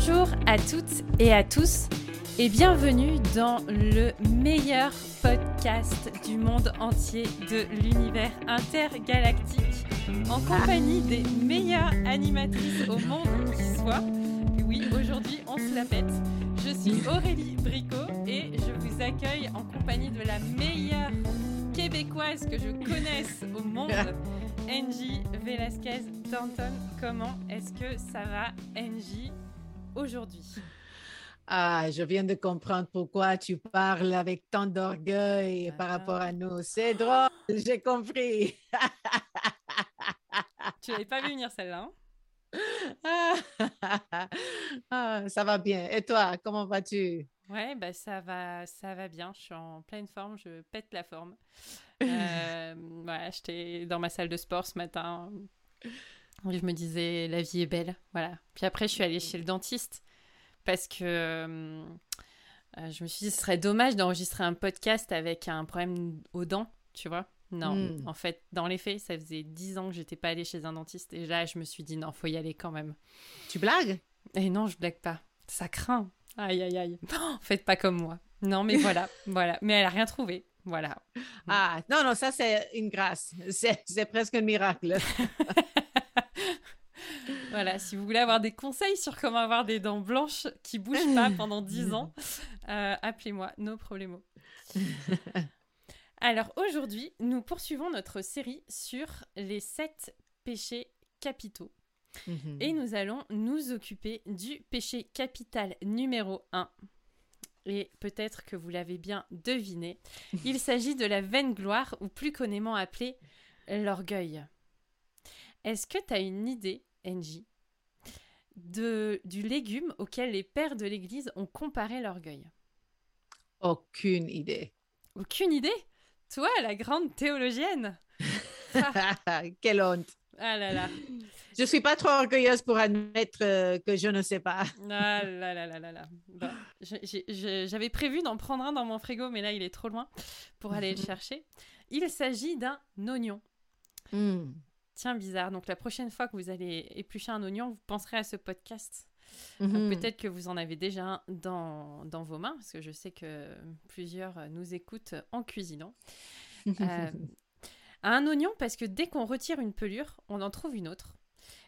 Bonjour à toutes et à tous et bienvenue dans le meilleur podcast du monde entier de l'univers intergalactique en compagnie des meilleures animatrices au monde qui soit. Oui, aujourd'hui on se la pète. Je suis Aurélie Bricot et je vous accueille en compagnie de la meilleure québécoise que je connaisse au monde. Angie Velasquez Danton, comment est-ce que ça va, Angie, aujourd'hui Ah, je viens de comprendre pourquoi tu parles avec tant d'orgueil par Ah. rapport à nous. C'est drôle, j'ai compris. Tu l'avais pas vu venir celle-là hein? Ah, ah, ça va bien. Et toi, comment vas-tu? Ouais, bah ça va, ça va bien. Je suis en pleine forme, je pète la forme. Euh, voilà, j'étais dans ma salle de sport ce matin. Et je me disais, la vie est belle. Voilà. Puis après, je suis allée chez le dentiste parce que euh, je me suis dit, ce serait dommage d'enregistrer un podcast avec un problème aux dents, tu vois. Non, Hmm. en fait, dans les faits, ça faisait 10 ans que j'étais pas allée chez un dentiste. Et là, je me suis dit, non, faut y aller quand même. Tu blagues? Et non, je blague pas. Ça craint. Aïe, aïe, aïe. Oh, faites pas comme moi. Non, mais voilà, voilà. Mais elle a rien trouvé. Voilà. Ah, non, non, ça c'est une grâce. C'est presque un miracle. Voilà, si vous voulez avoir des conseils sur comment avoir des dents blanches qui bougent pas pendant 10 ans, euh, appelez-moi, no problemo. Alors aujourd'hui, nous poursuivons notre série sur les 7 péchés capitaux. Mhm. Et nous allons nous occuper du péché capital numéro 1. Et peut-être que vous l'avez bien deviné, il s'agit de la vaine gloire, ou plus communément appelée l'orgueil. Est-ce que tu as une idée, Angie, de, du légume auquel les pères de l'Église ont comparé l'orgueil Aucune idée. Aucune idée? Toi, la grande théologienne Ah, Quelle honte. ah là là Je suis pas trop orgueilleuse pour admettre euh, que je ne sais pas. Ah là là là là là. Bon, J'avais prévu d'en prendre un dans mon frigo, mais là il est trop loin pour aller le chercher. Il s'agit d'un oignon. Hmm. Tiens, bizarre. Donc la prochaine fois que vous allez éplucher un oignon, vous penserez à ce podcast. Mhm. Peut-être que vous en avez déjà un dans, dans vos mains, parce que je sais que plusieurs nous écoutent en cuisinant. Euh, un oignon, parce que dès qu'on retire une pelure, on en trouve une autre.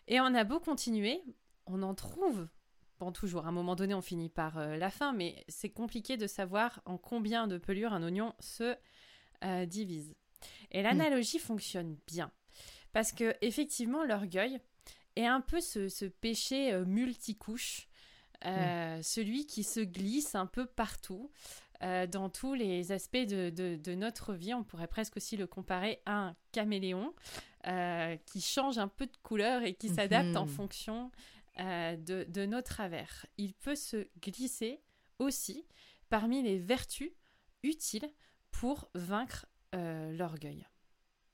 Et on a beau continuer, on en trouve. Bon, toujours, à un moment donné, on finit par euh, la fin, mais c'est compliqué de savoir en combien de pelures un oignon se euh, divise. Et l'analogie fonctionne bien. Parce que, effectivement, l'orgueil est un peu ce, ce péché euh, multicouche, euh, celui qui se glisse un peu partout, euh, dans tous les aspects de, de- de notre vie. On pourrait presque aussi le comparer à un caméléon euh, qui change un peu de couleur et qui s'adapte en Mhm. fonction euh, de, de nos travers. Il peut se glisser aussi parmi les vertus utiles pour vaincre l'orgueil.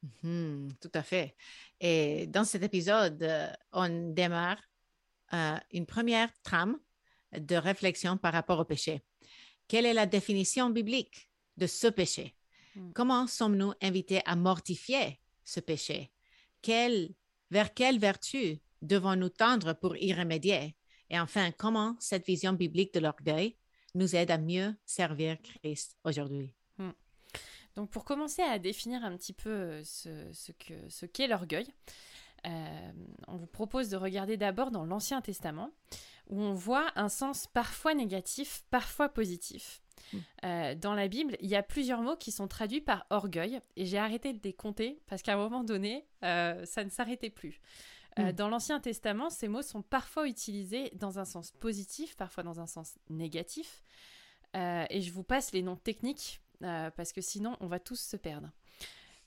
Mhm, tout à fait. Et dans cet épisode, euh, on démarre euh, une première trame de réflexion par rapport au péché. Quelle est la définition biblique de ce péché? Mm. Comment sommes-nous invités à mortifier ce péché? Quelle- vers quelle vertu devons-nous tendre pour y remédier? Et enfin, comment cette vision biblique de l'orgueil nous aide à mieux servir Christ aujourd'hui? Donc pour commencer à définir un petit peu euh, ce, ce que ce qu'est l'orgueil, euh, on vous propose de regarder d'abord dans l'Ancien Testament, où on voit un sens parfois négatif, parfois positif. Mm. Euh, dans la Bible, il y a plusieurs mots qui sont traduits par orgueil, et j'ai arrêté de les compter parce qu'à un moment donné, euh, ça ne s'arrêtait plus. Euh, Mm. Dans l'Ancien Testament, ces mots sont parfois utilisés dans un sens positif, parfois dans un sens négatif. Et je vous passe les noms techniques euh, parce que sinon on va tous se perdre.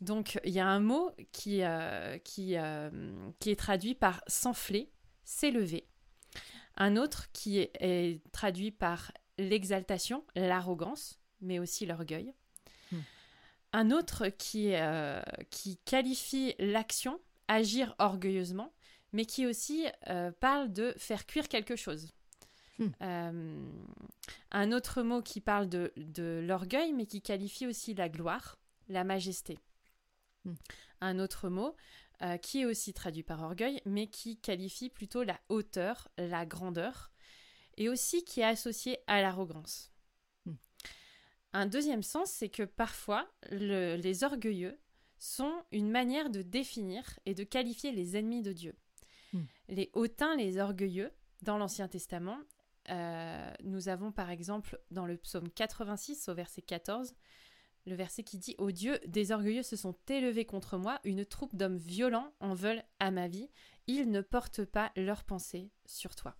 Donc il y a un mot qui, euh, qui, euh, qui est traduit par s'enfler, s'élever. Un autre qui est, est traduit par l'exaltation, l'arrogance, mais aussi l'orgueil. Hmm. Un autre qui, qui qualifie l'action, agir orgueilleusement, mais qui aussi parle de faire cuire quelque chose. Hmm. Euh, un autre mot qui parle de, de l'orgueil, mais qui qualifie aussi la gloire, la majesté. Hmm. Un autre mot euh, qui est aussi traduit par orgueil, mais qui qualifie plutôt la hauteur, la grandeur. et aussi qui est associé à l'arrogance. Hmm. Un deuxième sens, c'est que parfois, le- les orgueilleux sont une manière de définir et de qualifier les ennemis de Dieu. Les hautains, les orgueilleux, dans l'Ancien Testament, euh, nous avons par exemple dans le psaume 86 au verset 14, le verset qui dit Ô Dieu, des orgueilleux se sont élevés contre moi, une troupe d'hommes violents en veulent à ma vie, ils ne portent pas leurs pensées sur toi.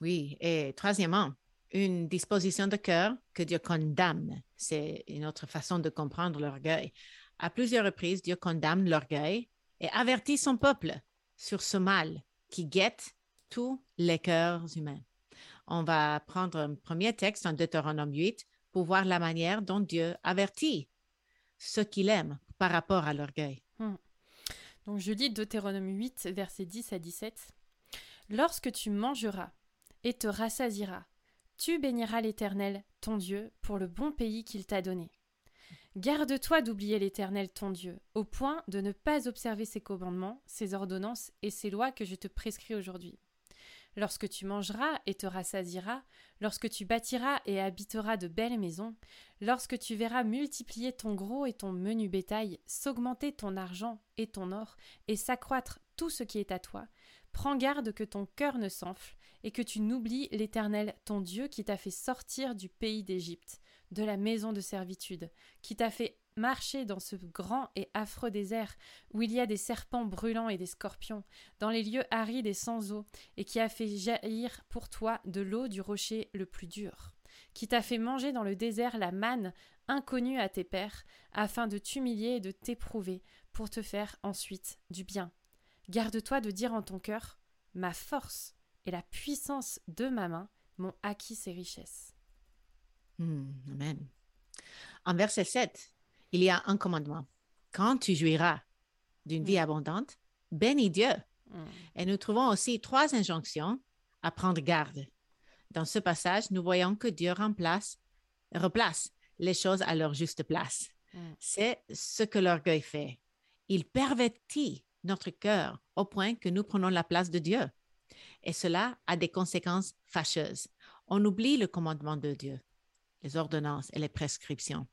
Oui, et troisièmement, une disposition de cœur que Dieu condamne. C'est une autre façon de comprendre l'orgueil. À plusieurs reprises, Dieu condamne l'orgueil et avertit son peuple sur ce mal qui guette tous les cœurs humains. On va prendre un premier texte en Deutéronome 8 pour voir la manière dont Dieu avertit ceux qu'il aime par rapport à l'orgueil. Donc je lis Deutéronome 8, versets 10 à 17. Lorsque tu mangeras et te rassasiras, tu béniras l'Éternel, ton Dieu, pour le bon pays qu'il t'a donné. Garde-toi d'oublier l'Éternel, ton Dieu, au point de ne pas observer ses commandements, ses ordonnances et ses lois que je te prescris aujourd'hui. Lorsque tu mangeras et te rassasieras, lorsque tu bâtiras et habiteras de belles maisons, lorsque tu verras multiplier ton gros et ton menu bétail, s'augmenter ton argent et ton or, et s'accroître tout ce qui est à toi, prends garde que ton cœur ne s'enfle, et que tu n'oublies l'Éternel ton Dieu qui t'a fait sortir du pays d'Égypte, de la maison de servitude, qui t'a fait marcher dans ce grand et affreux désert où il y a des serpents brûlants et des scorpions, dans les lieux arides et sans eau, et qui a fait jaillir pour toi de l'eau du rocher le plus dur, qui t'a fait manger dans le désert la manne inconnue à tes pères, afin de t'humilier et de t'éprouver, pour te faire ensuite du bien. Garde-toi de dire en ton cœur Ma force et la puissance de ma main m'ont acquis ces richesses. Hmm, amen. En verset 7, il y a un commandement. Quand tu jouiras d'une vie abondante, bénis Dieu. Mm. Et nous trouvons aussi trois injonctions à prendre garde. Dans ce passage, nous voyons que Dieu remplace, replace les choses à leur juste place. Mm. C'est ce que l'orgueil fait. Il pervertit notre cœur au point que nous prenons la place de Dieu. Et cela a des conséquences fâcheuses. On oublie le commandement de Dieu, les ordonnances et les prescriptions.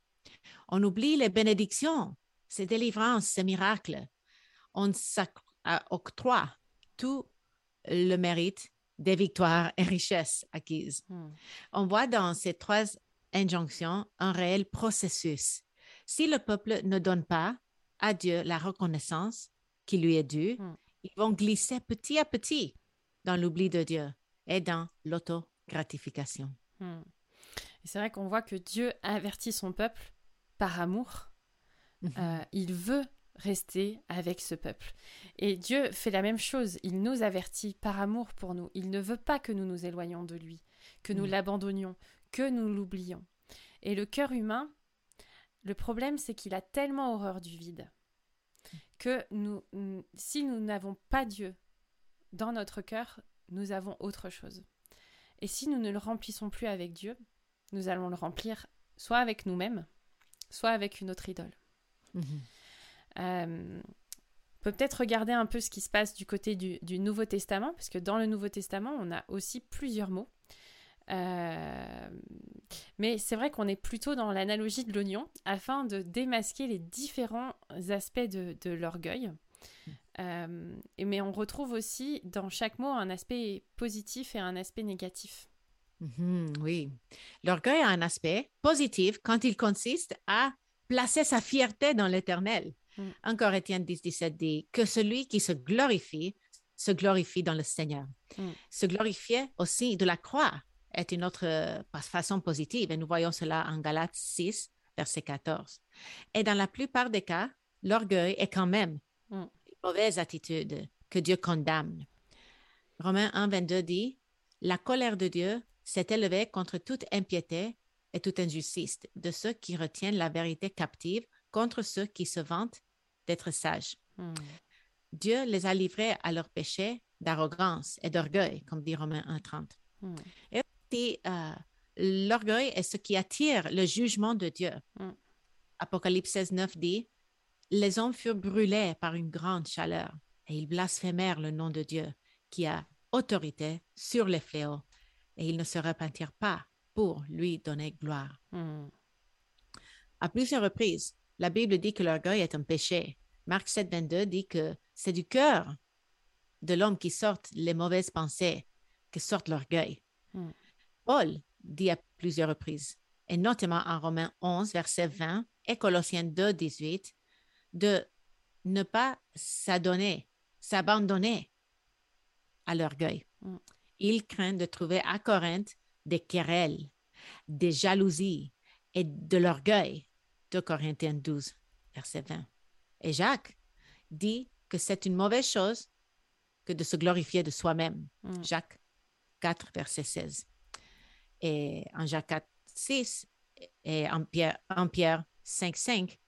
On oublie les bénédictions, ses délivrances, ses miracles. On s'octroie tout le mérite des victoires et richesses acquises. Mm. On voit dans ces trois injonctions un réel processus. Si le peuple ne donne pas à Dieu la reconnaissance qui lui est due, Mm. ils vont glisser petit à petit dans l'oubli de Dieu et dans l'auto-gratification. Hmm. C'est vrai qu'on voit que Dieu avertit son peuple par amour. Mhm. Euh, il veut rester avec ce peuple. Et Dieu fait la même chose. Il nous avertit par amour pour nous. Il ne veut pas que nous nous éloignions de lui, que nous Mm. l'abandonnions, que nous l'oublions. Et le cœur humain, le problème, c'est qu'il a tellement horreur du vide que nous, si nous n'avons pas Dieu dans notre cœur, nous avons autre chose. Et si nous ne le remplissons plus avec Dieu, nous allons le remplir soit avec nous-mêmes, soit avec une autre idole. Mhm. Euh, on peut peut-être regarder un peu ce qui se passe du côté du, du Nouveau Testament, parce que dans le Nouveau Testament, on a aussi plusieurs mots. Euh, mais c'est vrai qu'on est plutôt dans l'analogie de l'oignon, afin de démasquer les différents aspects de, de l'orgueil. Euh, mais on retrouve aussi dans chaque mot un aspect positif et un aspect négatif. Mhm, oui. L'orgueil a un aspect positif quand il consiste à placer sa fierté dans l'éternel. Mm. 1 Corinthiens 10, 17 dit que celui qui se glorifie se glorifie dans le Seigneur. Mm. Se glorifier aussi de la croix est une autre euh, façon positive et nous voyons cela en Galates 6, verset 14. Et dans la plupart des cas, l'orgueil est quand même Mm. une mauvaise attitude que Dieu condamne. Romains 1, 22 dit La colère de Dieu s'est élevée contre toute impiété et toute injustice de ceux qui retiennent la vérité captive contre ceux qui se vantent d'être sages. Hmm. Dieu les a livrés à leur péché d'arrogance et d'orgueil, comme dit Romains 1, 30. Hmm. Et aussi, euh, l'orgueil est ce qui attire le jugement de Dieu. Mm. Apocalypse 16, 9 dit Les hommes furent brûlés par une grande chaleur et ils blasphémèrent le nom de Dieu qui a autorité sur les fléaux et il ne se repentir pas pour lui donner gloire. Hmm. À plusieurs reprises, la Bible dit que l'orgueil est un péché. Marc 7, 22 dit que c'est du cœur de l'homme qui sortent les mauvaises pensées, que sortent l'orgueil. Hmm. Paul dit à plusieurs reprises, et notamment en Romains 11, verset 20 et Colossiens 2, 18, de ne pas s'adonner, s'abandonner à l'orgueil. Mm. Il craint de trouver à Corinthe des querelles, des jalousies et de l'orgueil. De Corinthiens 12, verset 20. Et Jacques dit que c'est une mauvaise chose que de se glorifier de soi-même. Mm. Jacques 4, verset 16. Et en Jacques 4, 6 et en Pierre, en Pierre 5, 5,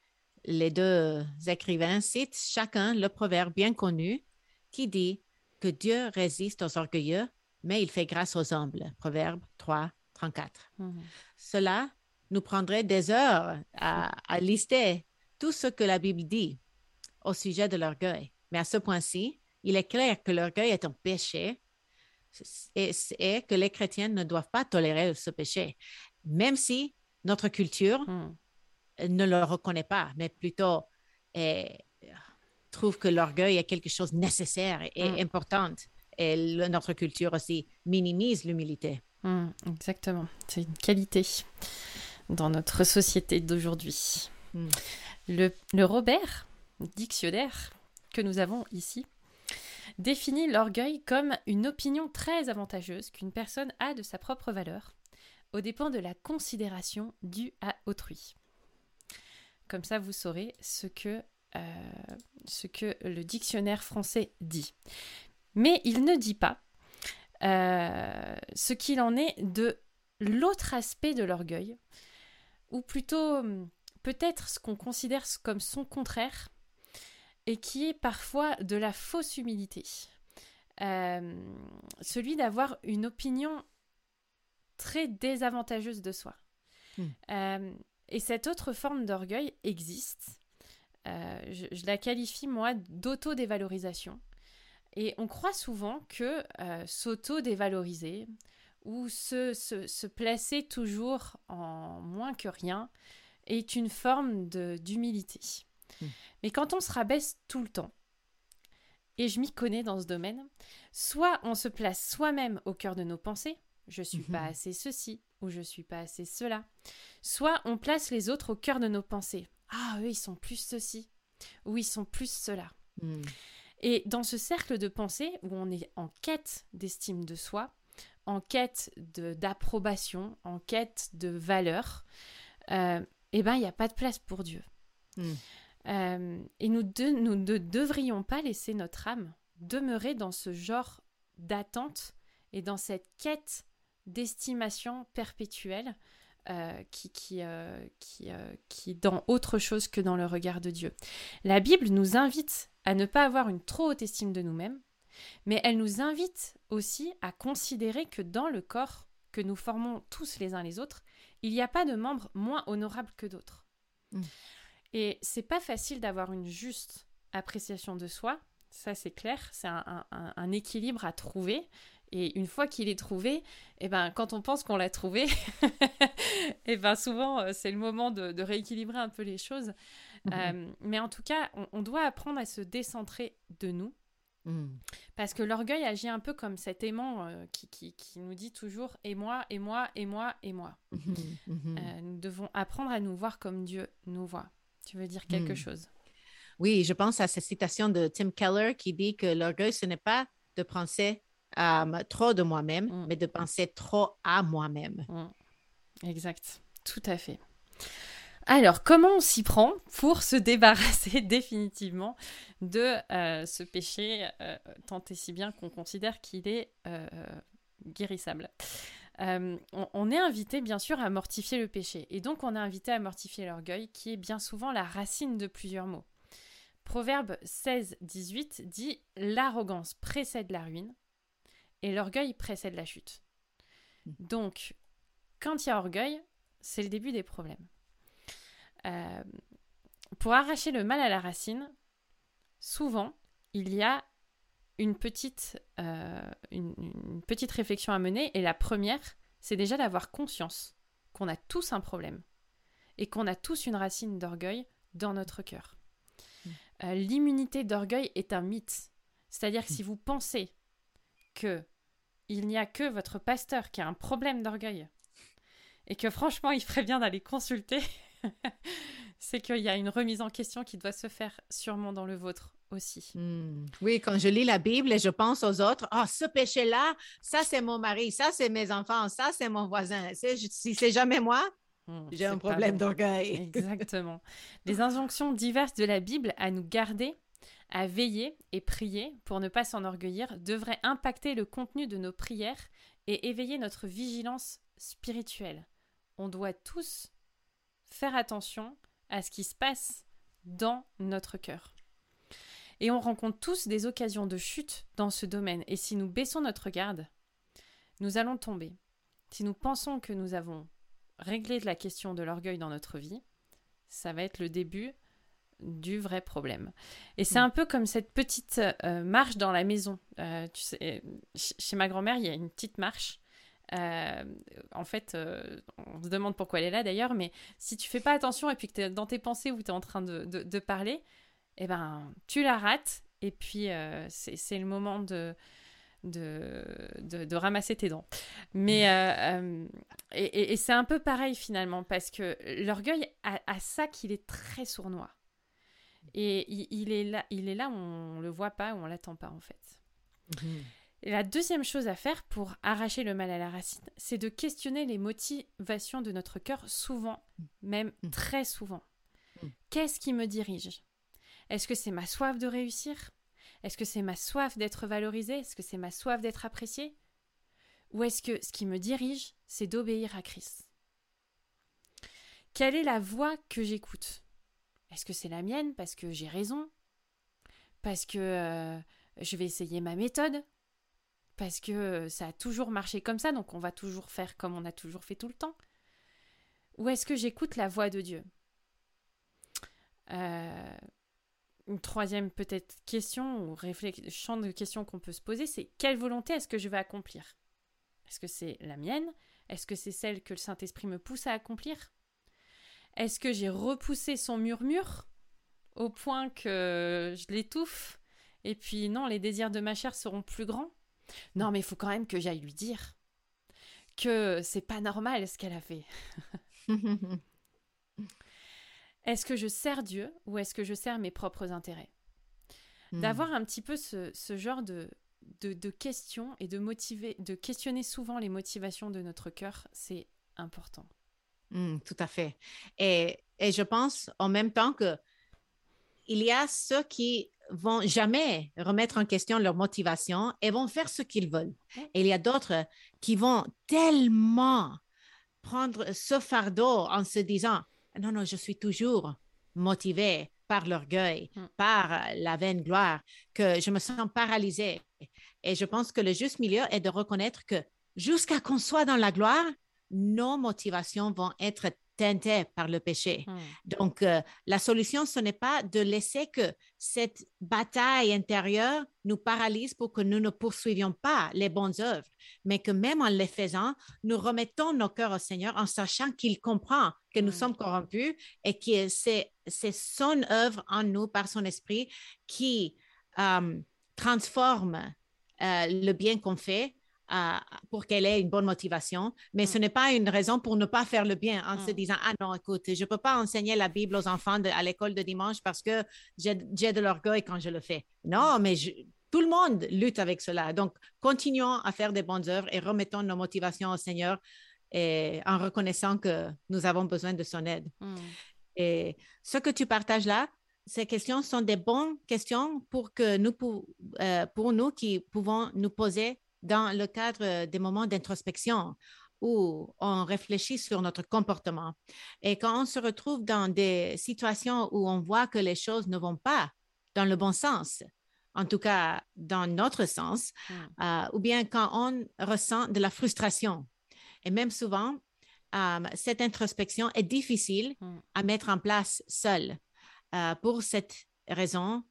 les deux écrivains citent chacun le proverbe bien connu qui dit que Dieu résiste aux orgueilleux, mais il fait grâce aux humbles. Proverbe 3, 34. Mhm. Cela nous prendrait des heures à, à lister tout ce que la Bible dit au sujet de l'orgueil. Mais à ce point-ci, il est clair que l'orgueil est un péché et, et que les chrétiens ne doivent pas tolérer ce péché, même si notre culture Hmm. ne le reconnaît pas, mais plutôt eh, trouve que l'orgueil est quelque chose de nécessaire et Mm. important. Et le- notre culture aussi minimise l'humilité. Hmm, exactement. C'est une qualité dans notre société d'aujourd'hui. Hmm. Le, le Robert, dictionnaire que nous avons ici, définit l'orgueil comme une opinion très avantageuse qu'une personne a de sa propre valeur, au dépend de la considération due à autrui. Comme ça, vous saurez ce que, euh, ce que le dictionnaire français dit. Mais il ne dit pas euh, ce qu'il en est de l'autre aspect de l'orgueil, ou plutôt hum, peut-être ce qu'on considère comme son contraire, et qui est parfois de la fausse humilité. Euh, celui d'avoir une opinion très désavantageuse de soi. Hmm. Euh, et cette autre forme d'orgueil existe. Euh, je, je la qualifie, moi, d'auto-dévalorisation. Et on croit souvent que euh, s'auto-dévaloriser ou se, se, se placer toujours en moins que rien est une forme d'humilité. Mm. Mais quand on se rabaisse tout le temps, et je m'y connais dans ce domaine, soit on se place soi-même au cœur de nos pensées, je suis pas Mhm. assez ceci ou je suis pas assez cela, soit on place les autres au cœur de nos pensées. Ah, eux, ils sont plus ceci ou ils sont plus cela. Hmm. Et dans ce cercle de pensée où on est en quête d'estime de soi, en quête d'approbation, en quête de valeur, euh, eh ben il n'y a pas de place pour Dieu. Hmm. Euh, et nous, de- nous ne devrions pas laisser notre âme demeurer dans ce genre d'attente et dans cette quête d'estimation perpétuelle euh, qui, qui, euh, qui, euh, qui est dans autre chose que dans le regard de Dieu. La Bible nous invite à ne pas avoir une trop haute estime de nous-mêmes, mais elle nous invite aussi à considérer que dans le corps que nous formons tous les uns les autres, il n'y a pas de membres moins honorables que d'autres. Mm. Et c'est pas facile d'avoir une juste appréciation de soi, ça c'est clair, c'est un, un- un- un équilibre à trouver. Et une fois qu'il est trouvé, eh ben, quand on pense qu'on l'a trouvé, eh ben, souvent euh, c'est le moment de, de rééquilibrer un peu les choses. Mhm. Euh, mais en tout cas, on, on doit apprendre à se décentrer de nous. Hmm. Parce que l'orgueil agit un peu comme cet aimant euh, qui, qui- qui nous dit toujours et moi, et moi, et moi, et moi. Euh, nous devons apprendre à nous voir comme Dieu nous voit. Tu veux dire quelque chose? Oui, je pense à cette citation de Tim Keller qui dit que l'orgueil, ce n'est pas de penser euh, trop de moi-même, Mm. mais de penser trop à moi-même. Exact, tout à fait. Alors, comment on s'y prend pour se débarrasser définitivement de euh, ce péché, euh, tant et si bien qu'on considère qu'il est guérissable? Euh, on, on est invité, bien sûr, à mortifier le péché. Et donc, on est invité à mortifier l'orgueil, qui est bien souvent la racine de plusieurs maux. Proverbe 16, 18 dit L'arrogance précède la ruine et l'orgueil précède la chute. Donc, quand il y a orgueil, c'est le début des problèmes. Euh, pour arracher le mal à la racine, souvent, il y a une petite, euh, une, petite réflexion à mener. Et la première, c'est déjà d'avoir conscience qu'on a tous un problème et qu'on a tous une racine d'orgueil dans notre cœur. Mm. Euh, l'immunité d'orgueil est un mythe. C'est-à-dire que si vous pensez que il n'y a que votre pasteur qui a un problème d'orgueil et que franchement il ferait bien d'aller consulter, c'est qu'il y a une remise en question qui doit se faire sûrement dans le vôtre aussi. Hmm. Oui, quand je lis la Bible et je pense aux autres, ah, ce péché-là, ça c'est mon mari, ça c'est mes enfants, ça c'est mon voisin. Si c'est jamais moi, hmm, j'ai un problème d'orgueil. Exactement. Les injonctions diverses de la Bible à nous garder, à veiller et prier pour ne pas s'enorgueillir devraient impacter le contenu de nos prières et éveiller notre vigilance spirituelle. On doit tous faire attention à ce qui se passe dans notre cœur. Et on rencontre tous des occasions de chute dans ce domaine. Et si nous baissons notre garde, nous allons tomber. Si nous pensons que nous avons réglé la question de l'orgueil dans notre vie, ça va être le début du vrai problème. Et c'est mm. un peu comme cette petite euh, marche dans la maison. Euh, tu sais, chez ma grand-mère, il y a une petite marche. Euh, en fait, on se demande pourquoi elle est là d'ailleurs, mais si tu fais pas attention et puis que tu es dans tes pensées où tu es en train de, de parler, eh ben, tu la rates et puis c'est le moment de, de, de, ramasser tes dents. Mais, euh, euh, et, et, c'est un peu pareil finalement, parce que l'orgueil a, ça qu'il est très sournois. Et il, est là, il est là, on le voit pas, ou on l'attend pas en fait. Mmh. Et la deuxième chose à faire pour arracher le mal à la racine, c'est de questionner les motivations de notre cœur souvent, même mmh. très souvent. Qu'est-ce qui me dirige? Est-ce que c'est ma soif de réussir? Est-ce que c'est ma soif d'être valorisée? Est-ce que c'est ma soif d'être appréciée? Ou est-ce que ce qui me dirige, c'est d'obéir à Christ? Quelle est la voix que j'écoute? Est-ce que c'est la mienne parce que j'ai raison. Parce que euh, je vais essayer ma méthode. Parce que ça a toujours marché comme ça, donc on va toujours faire comme on a toujours fait tout le temps. Ou est-ce que j'écoute la voix de Dieu? Euh, une troisième peut-être question ou champ de questions qu'on peut se poser, c'est quelle volonté est-ce que je vais accomplir? Est-ce que c'est la mienne? Est-ce que c'est celle que le Saint-Esprit me pousse à accomplir? Est-ce que j'ai repoussé son murmure au point que je l'étouffe et puis non, les désirs de ma chair seront plus grands? Non, mais il faut quand même que j'aille lui dire que c'est pas normal ce qu'elle a fait. Est-ce que je sers Dieu ou est-ce que je sers mes propres intérêts? Hmm. D'avoir un petit peu ce, genre de, de, questions et de, motiver, de questionner souvent les motivations de notre cœur, c'est important. Hmm, tout à fait. Et, et, je pense en même temps que il y a ceux qui vont jamais remettre en question leur motivation et vont faire ce qu'ils veulent. Et il y a d'autres qui vont tellement prendre ce fardeau en se disant, non, non, je suis toujours motivée par l'orgueil, mm. par la vaine gloire, que je me sens paralysée. Et je pense que le juste milieu est de reconnaître que jusqu'à qu'on soit dans la gloire, nos motivations vont être teinté par le péché. Hmm. Donc, euh, la solution, ce n'est pas de laisser que cette bataille intérieure nous paralyse pour que nous ne poursuivions pas les bonnes œuvres, mais que même en les faisant, nous remettons nos cœurs au Seigneur en sachant qu'il comprend que nous hmm. sommes corrompus et que c'est son œuvre en nous par son esprit qui euh, transforme euh, le bien qu'on fait pour qu'elle ait une bonne motivation, mais ce mm. n'est pas une raison pour ne pas faire le bien en se mm. disant, ah non, écoute, je ne peux pas enseigner la Bible aux enfants à l'école de dimanche parce que j'ai de l'orgueil quand je le fais. Non, mais tout le monde lutte avec cela. Donc, continuons à faire des bonnes œuvres et remettons nos motivations au Seigneur et en reconnaissant que nous avons besoin de son aide. Mm. Et ce que tu partages là, ces questions sont des bonnes questions pour que nous, pour, euh, pour nous qui pouvons nous poser dans le cadre des moments d'introspection où on réfléchit sur notre comportement. Et quand on se retrouve dans des situations où on voit que les choses ne vont pas dans le bon sens, en tout cas dans notre sens, hmm. euh, ou bien quand on ressent de la frustration. Et même souvent, euh, cette introspection est difficile hmm. à mettre en place seule. Euh, pour cette raison,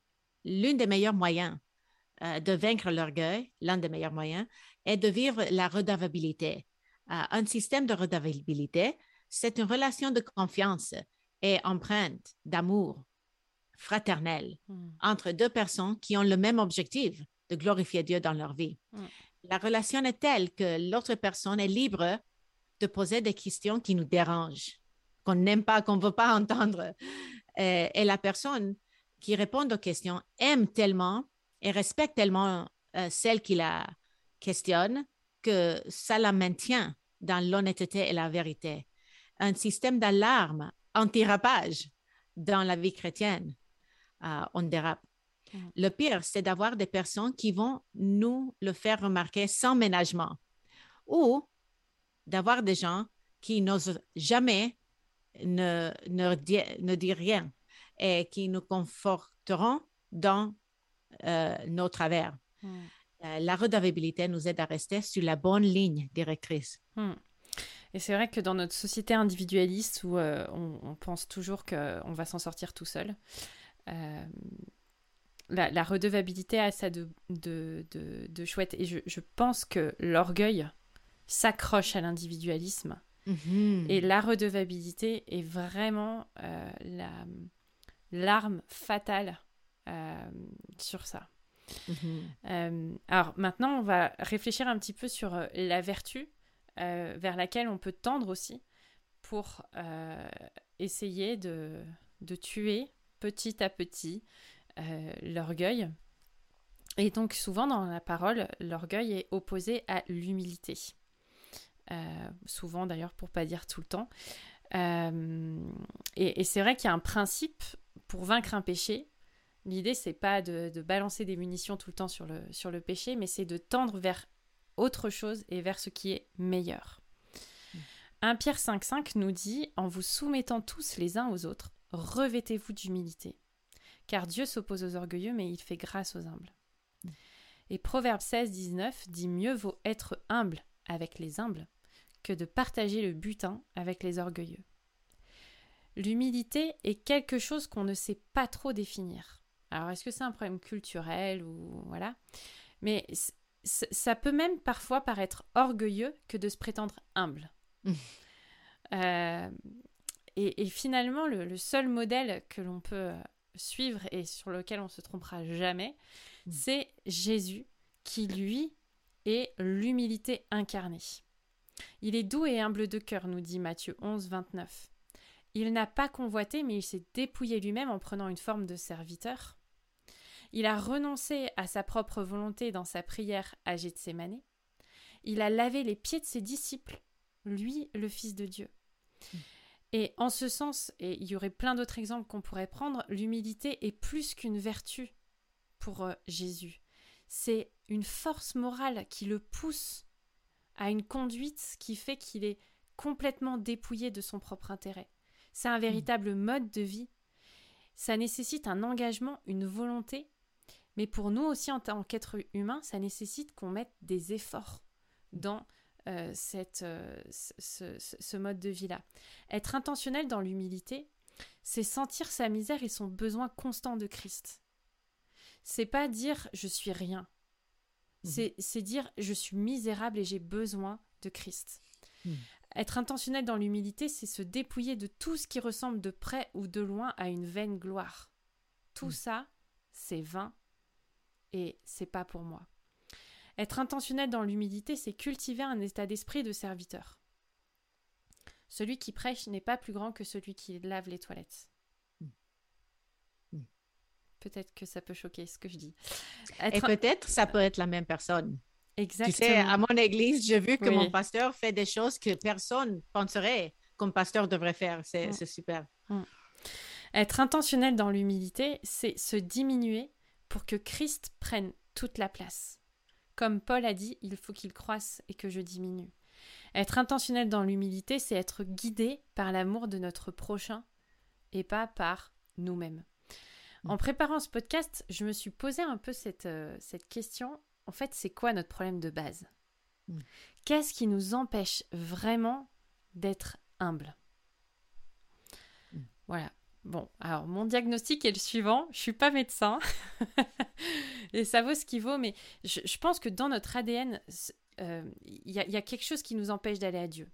l'un des meilleurs moyens euh, de vaincre l'orgueil, l'un des meilleurs moyens, est de vivre la redevabilité. Euh, un système de redevabilité, c'est une relation de confiance et empreinte d'amour fraternel Mm. entre deux personnes qui ont le même objectif de glorifier Dieu dans leur vie. Mm. La relation est telle que l'autre personne est libre de poser des questions qui nous dérangent, qu'on n'aime pas, qu'on ne veut pas entendre. Euh, et la personne qui répond aux questions aime tellement et respecte tellement euh, celle qui la questionne que ça la maintient dans l'honnêteté et la vérité. Un système d'alarme anti-rapage dans la vie chrétienne, euh, on dérape. Mm. Le pire, c'est d'avoir des personnes qui vont nous le faire remarquer sans ménagement ou d'avoir des gens qui n'osent jamais ne, ne, di- ne dire rien et qui nous conforteront dans euh, nos travers. Mm. Euh, la redevabilité nous aide à rester sur la bonne ligne directrice. Mm. Et c'est vrai que dans notre société individualiste où euh, on, on pense toujours qu'on va s'en sortir tout seul, euh, la, la redevabilité a ça de, de, de, de chouette. Et je, je pense que l'orgueil s'accroche à l'individualisme. Mhm. Et la redevabilité est vraiment euh, la l'arme fatale sur ça. Mhm. Euh, alors maintenant, on va réfléchir un petit peu sur euh, la vertu euh, vers laquelle on peut tendre aussi pour euh, essayer de, de tuer petit à petit euh, l'orgueil. Et donc souvent dans la parole, l'orgueil est opposé à l'humilité. Euh, souvent d'ailleurs pour pas dire tout le temps. Euh, et, et c'est vrai qu'il y a un principe pour vaincre un péché, L'idée, c'est pas de, de balancer des munitions tout le temps sur le, sur le péché, mais c'est de tendre vers autre chose et vers ce qui est meilleur. 1 Pierre 5,5 nous dit En vous soumettant tous les uns aux autres, revêtez-vous d'humilité. Car Dieu s'oppose aux orgueilleux, mais il fait grâce aux humbles. Et Proverbe 16, 19 dit Mieux vaut être humble avec les humbles que de partager le butin avec les orgueilleux. L'humilité est quelque chose qu'on ne sait pas trop définir. Alors, est-ce que c'est un problème culturel ou voilà Mais ça peut même parfois paraître orgueilleux que de se prétendre humble. Euh, et, et finalement, le, le seul modèle que l'on peut suivre et sur lequel on se trompera jamais, Mm. c'est Jésus qui, lui, est l'humilité incarnée. Il est doux et humble de cœur, nous dit Matthieu 11, 29. Il n'a pas convoité, mais il s'est dépouillé lui-même en prenant une forme de serviteur. Il a renoncé à sa propre volonté dans sa prière à Gethsémanée. Il a lavé les pieds de ses disciples, lui, le Fils de Dieu. Et en ce sens, et il y aurait plein d'autres exemples qu'on pourrait prendre, l'humilité est plus qu'une vertu pour euh, Jésus. C'est une force morale qui le pousse à une conduite qui fait qu'il est complètement dépouillé de son propre intérêt. C'est un véritable mode de vie. Ça nécessite un engagement, une volonté, mais pour nous aussi en tant qu'être humain, ça nécessite qu'on mette des efforts dans euh, cette, euh, ce, ce- ce mode de vie-là. Être intentionnel dans l'humilité, c'est sentir sa misère et son besoin constant de Christ. C'est pas dire je suis rien. Mhm. C'est dire je suis misérable et j'ai besoin de Christ. Mhm. Être intentionnel dans l'humilité, c'est se dépouiller de tout ce qui ressemble de près ou de loin à une vaine gloire. Tout Mhm. ça, c'est vain et c'est pas pour moi. Être intentionnel dans l'humilité, c'est cultiver un état d'esprit de serviteur. Celui qui prêche n'est pas plus grand que celui qui lave les toilettes. Mm. Mm. Peut-être que ça peut choquer ce que je dis. Et Être... peut-être ça peut être la même personne. Exactement. Tu sais, à mon église, j'ai vu que Oui. mon pasteur fait des choses que personne penserait qu'un pasteur devrait faire. C'est Mm. super. Être intentionnel dans l'humilité, c'est se diminuer pour que Christ prenne toute la place. Comme Paul a dit, il faut qu'il croisse et que je diminue. Être intentionnel dans l'humilité, c'est être guidé par l'amour de notre prochain et pas par nous-mêmes. Mm. En préparant ce podcast, je me suis posé un peu cette, euh, cette question. En fait, c'est quoi notre problème de base Mm. Qu'est-ce qui nous empêche vraiment d'être humble Mm. Voilà. Bon, alors mon diagnostic est le suivant. Je suis pas médecin et ça vaut ce qu'il vaut, mais je, pense que dans notre ADN, euh, il y, a quelque chose qui nous empêche d'aller à Dieu.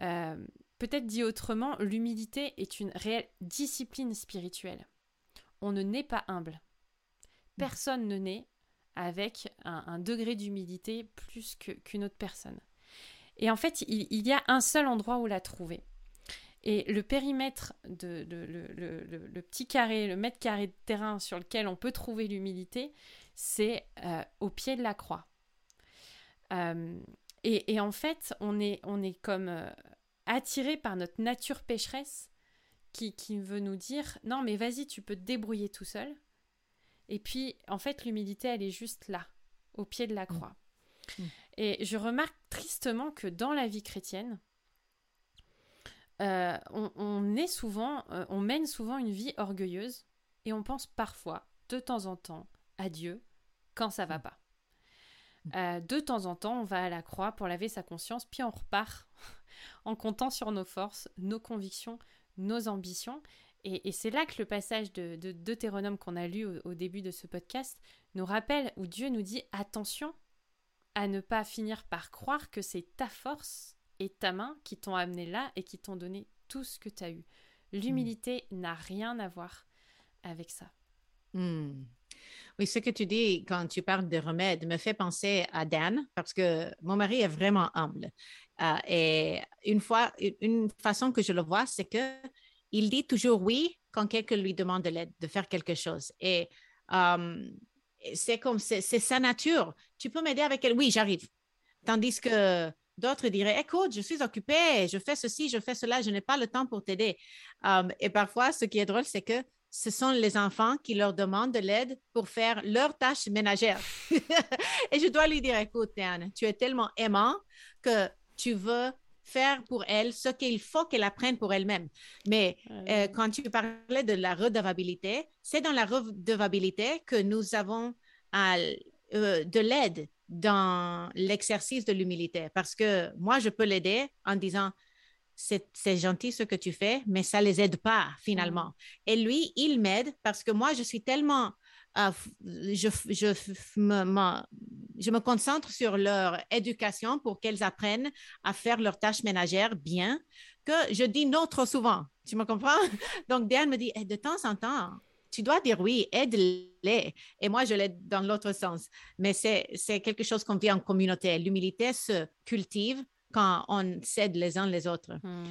Euh, peut-être dit autrement, l'humilité est une réelle discipline spirituelle. On ne naît pas humble. Personne ne naît avec un, degré d'humilité plus qu'une autre personne. Et en fait, il, y a un seul endroit où la trouver. Et le périmètre, de, le, petit carré, le mètre carré de terrain sur lequel on peut trouver l'humilité, c'est euh, au pied de la croix. Euh, et, en fait, on est, on est comme euh, attiré par notre nature pécheresse qui, qui veut nous dire non, mais vas-y, tu peux te débrouiller tout seul. Et puis, en fait, l'humilité, elle est juste là, au pied de la croix. Mmh. Et je remarque tristement que dans la vie chrétienne, euh, on, est souvent, euh, on mène souvent une vie orgueilleuse et on pense parfois, de temps en temps, à Dieu quand ça va mm. pas. Euh, de temps en temps, on va à la croix pour laver sa conscience, puis on repart en comptant sur nos forces, nos convictions, nos ambitions. Et, c'est là que le passage de, Deutéronome qu'on a lu au, début de ce podcast nous rappelle où Dieu nous dit attention à ne pas finir par croire que c'est ta force et ta main qui t'ont amené là et qui t'ont donné tout ce que tu as eu. L'humilité n'a rien à voir avec ça. Hmm. Oui, ce que tu dis quand tu parles de remède me fait penser à Dan parce que mon mari est vraiment humble. Euh, et une fois, une façon que je le vois, c'est que il dit toujours oui quand quelqu'un lui demande de l'aide, de faire quelque chose. Et euh, c'est comme, c'est sa nature. Tu peux m'aider avec elle? Oui, j'arrive. Tandis que D'autres diraient, écoute, je suis occupée, je fais ceci, je fais cela, je n'ai pas le temps pour t'aider. Um, et parfois, ce qui est drôle, c'est que ce sont les enfants qui leur demandent de l'aide pour faire leurs tâches ménagères. et je dois lui dire, écoute, Anne, tu es tellement aimant que tu veux faire pour elle ce qu'il faut qu'elle apprenne pour elle-même. Mais euh, quand tu parlais de la redevabilité, c'est dans la redevabilité que nous avons euh, de l'aide dans l'exercice de l'humilité parce que moi, je peux l'aider en disant, c'est gentil ce que tu fais, mais ça les aide pas finalement. Mm. Et lui, il m'aide parce que moi, je suis tellement, je, je, me, je me concentre sur leur éducation pour qu'elles apprennent à faire leurs tâches ménagères bien que je dis non trop souvent. Tu me comprends? Donc, Diane me dit, eh, de temps en temps, tu dois dire oui, aide-les. Et moi, je l'aide dans l'autre sens. Mais c'est quelque chose qu'on vit en communauté. L'humilité se cultive quand on s'aide les uns les autres. Hmm.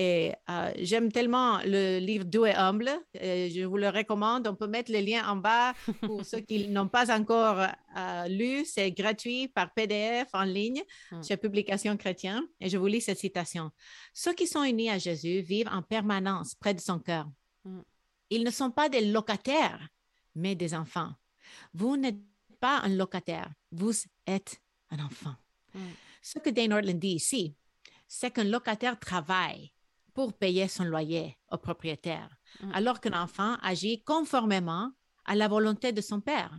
Et euh, j'aime tellement le livre Doux et humble. je vous le recommande. On peut mettre les liens en bas pour ceux qui n'ont pas encore euh, lu. C'est gratuit par PDF en ligne hmm. chez Publication Chrétien. Et je vous lis cette citation. Ceux qui sont unis à Jésus vivent en permanence près de son cœur. Hmm. Ils ne sont pas des locataires, mais des enfants. Vous n'êtes pas un locataire, vous êtes un enfant. Mm. Ce que Dane Ortland dit ici, c'est qu'un locataire travaille pour payer son loyer au propriétaire, mm. alors qu'un enfant agit conformément à la volonté de son père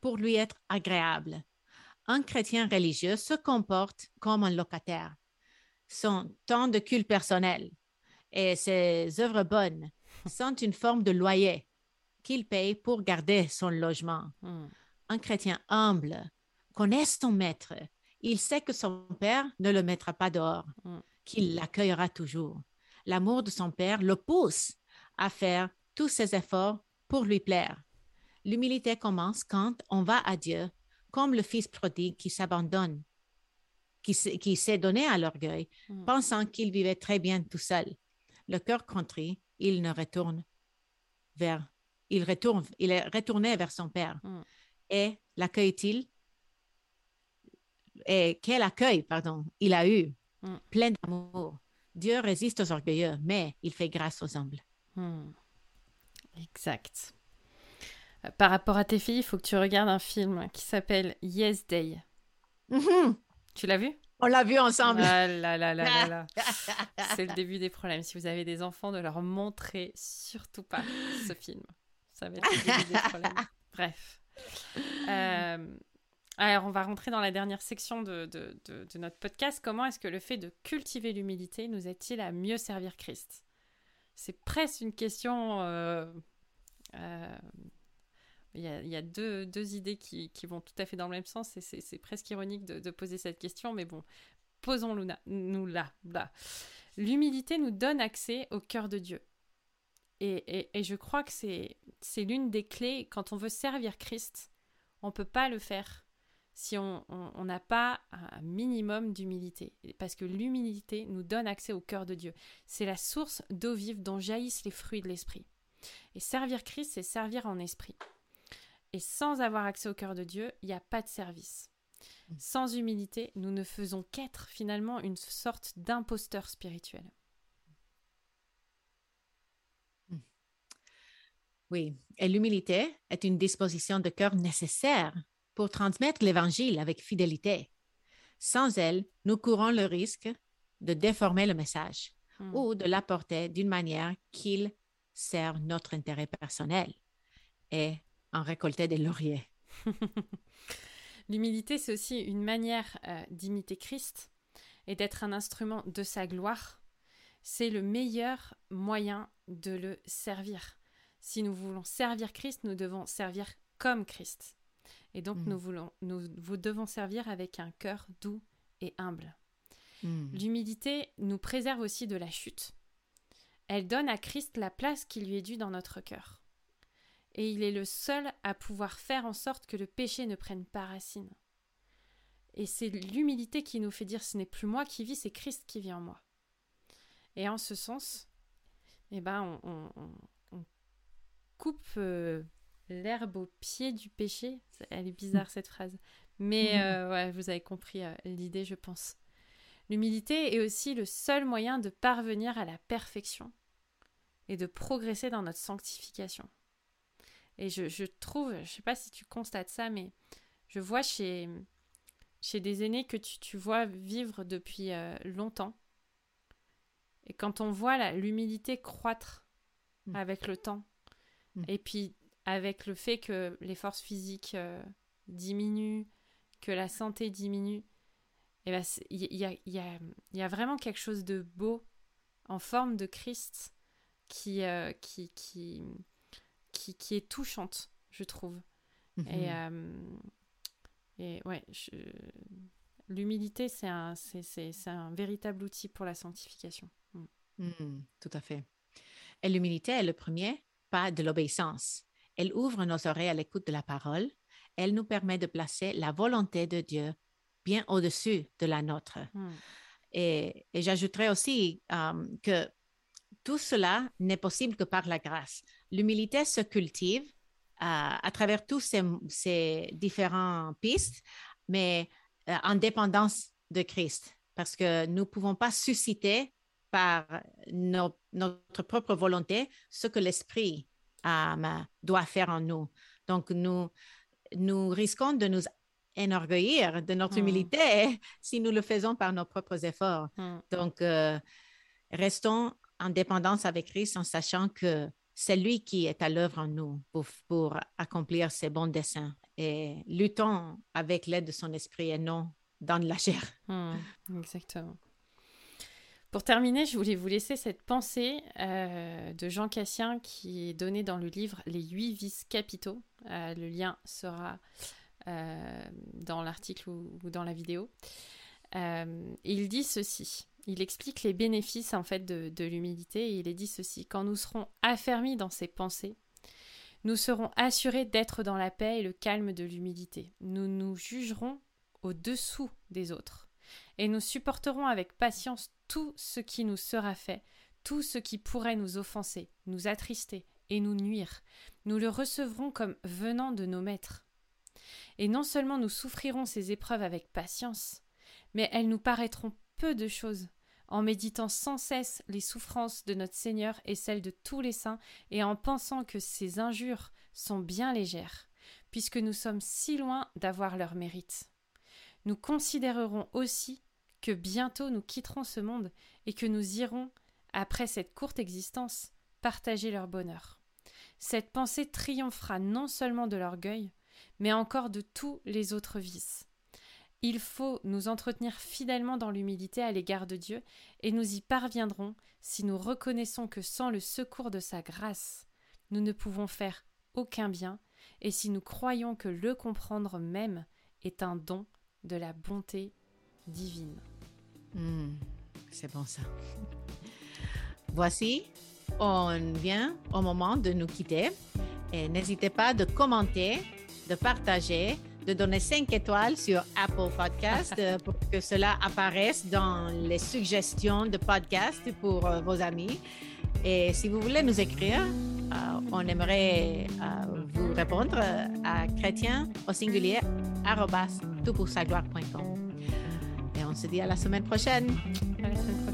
pour lui être agréable. Un chrétien religieux se comporte comme un locataire. Son temps de culte personnel et ses œuvres bonnes sont une forme de loyer qu'il paye pour garder son logement. Hmm. Un chrétien humble connaît son maître. Il sait que son père ne le mettra pas dehors, hmm. qu'il l'accueillera toujours. L'amour de son père le pousse à faire tous ses efforts pour lui plaire. L'humilité commence quand on va à Dieu, comme le fils prodigue qui s'abandonne, qui, s'est donné à l'orgueil, hmm. pensant qu'il vivait très bien tout seul. Le cœur contrit il ne retourne vers, il retourne, il est retourné vers son père. Mm. Et l'accueille-t-il? Et quel accueil, pardon, il a eu, mm. plein d'amour. Dieu résiste aux orgueilleux, mais il fait grâce aux humbles. Mm. Exact. Euh, par rapport à tes filles, il faut que tu regardes un film qui s'appelle Yes Day. Mm-hmm. Tu l'as vu? On l'a vu ensemble. Ah là là là là là. C'est le début des problèmes. Si vous avez des enfants, de leur montrer surtout pas ce film. Ça va être le début des problèmes. Bref. Euh, alors, on va rentrer dans la dernière section de, de, notre podcast. Comment est-ce que le fait de cultiver l'humilité nous aide-t-il à mieux servir Christ? C'est presque une question. Euh, euh, il y, a, deux, idées qui, vont tout à fait dans le même sens et c'est presque ironique de, poser cette question, mais bon, posons-nous là. là. L'humilité nous donne accès au cœur de Dieu. Et, je crois que c'est l'une des clés. Quand on veut servir Christ, on ne peut pas le faire si on n'a pas un minimum d'humilité. Parce que l'humilité nous donne accès au cœur de Dieu. C'est la source d'eau vive dont jaillissent les fruits de l'esprit. Et servir Christ, c'est servir en esprit. Et sans avoir accès au cœur de Dieu, il n'y a pas de service. Sans humilité, nous ne faisons qu'être finalement une sorte d'imposteur spirituel. Mm. Oui, et l'humilité est une disposition de cœur nécessaire pour transmettre l'Évangile avec fidélité. Sans elle, nous courons le risque de déformer le message mm. ou de l'apporter d'une manière qu'il sert notre intérêt personnel et en récolter des lauriers. L'humilité, c'est aussi une manière euh, d'imiter Christ et d'être un instrument de sa gloire. C'est le meilleur moyen de le servir. Si nous voulons servir Christ, nous devons servir comme Christ. Et donc, mm. nous, voulons, nous, vous devons servir avec un cœur doux et humble. Mm. L'humilité nous préserve aussi de la chute. Elle donne à Christ la place qui lui est due dans notre cœur. Et il est le seul à pouvoir faire en sorte que le péché ne prenne pas racine. Et c'est l'humilité qui nous fait dire ce n'est plus moi qui vis, c'est Christ qui vit en moi. Et en ce sens, eh ben, on, coupe euh, l'herbe au pied du péché. Elle est bizarre cette phrase. Mais euh, ouais, vous avez compris euh, l'idée, je pense. L'humilité est aussi le seul moyen de parvenir à la perfection et de progresser dans notre sanctification. Et je, trouve, je ne sais pas si tu constates ça, mais je vois chez, chez des aînés que tu, vois vivre depuis euh, longtemps. Et quand on voit l'humilité croître mm. avec le temps, mm. et puis avec le fait que les forces physiques euh, diminuent, que la santé diminue, il ben, y, a, y, a, y, a, vraiment quelque chose de beau en forme de Christ euh, qui, qui, qui, qui, est touchante, je trouve. Et, mhm. euh, et ouais, l'humilité, c'est un, c'est, un véritable outil pour la sanctification. Mm. Mm, tout à fait. Et l'humilité est le premier pas de l'obéissance. Elle ouvre nos oreilles à l'écoute de la parole. Elle nous permet de placer la volonté de Dieu bien au-dessus de la nôtre. Mm. Et, et j'ajouterais aussi euh, que tout cela n'est possible que par la grâce. L'humilité se cultive euh, à travers tous ces, différentes pistes, mais euh, en dépendance de Christ, parce que nous ne pouvons pas susciter par notre propre volonté ce que l'Esprit euh, doit faire en nous. Donc, nous, nous risquons de nous enorgueillir de notre hmm. humilité si nous le faisons par nos propres efforts. Hmm. Donc, restons en dépendance avec Christ en sachant que c'est lui qui est à l'œuvre en nous pour, accomplir ses bons desseins. Et luttons avec l'aide de son esprit et non dans la chair. Hmm, exactement. Pour terminer, je voulais vous laisser cette pensée euh, de Jean Cassien qui est donnée dans le livre Les huit vices capitaux. Euh, le lien sera euh, dans l'article ou, dans la vidéo. il dit ceci. Il explique les bénéfices en fait de, l'humilité et il est dit ceci quand nous serons affermis dans ces pensées, nous serons assurés d'être dans la paix et le calme de l'humilité. Nous nous jugerons au-dessous des autres et nous supporterons avec patience tout ce qui nous sera fait, tout ce qui pourrait nous offenser, nous attrister et nous nuire. Nous le recevrons comme venant de nos maîtres. Et non seulement nous souffrirons ces épreuves avec patience, mais elles nous paraîtront peu de choses, en méditant sans cesse les souffrances de notre Seigneur et celles de tous les saints, et en pensant que ces injures sont bien légères, puisque nous sommes si loin d'avoir leur mérite. Nous considérerons aussi que bientôt nous quitterons ce monde et que nous irons, après cette courte existence, partager leur bonheur. Cette pensée triomphera non seulement de l'orgueil, mais encore de tous les autres vices. Il faut nous entretenir fidèlement dans l'humilité à l'égard de Dieu, et nous y parviendrons si nous reconnaissons que sans le secours de sa grâce, nous ne pouvons faire aucun bien, et si nous croyons que le comprendre même est un don de la bonté divine. Hmm, c'est bon ça. Voici, on vient au moment de nous quitter. Et n'hésitez pas de commenter, de partager, de donner 5 étoiles sur Apple Podcast euh, pour que cela apparaisse dans les suggestions de podcast pour euh, vos amis. Et si vous voulez nous écrire, euh, on aimerait vous répondre à chrétien au singulier toutpoursagloire.com. Et on se dit à la semaine prochaine. À la semaine prochaine.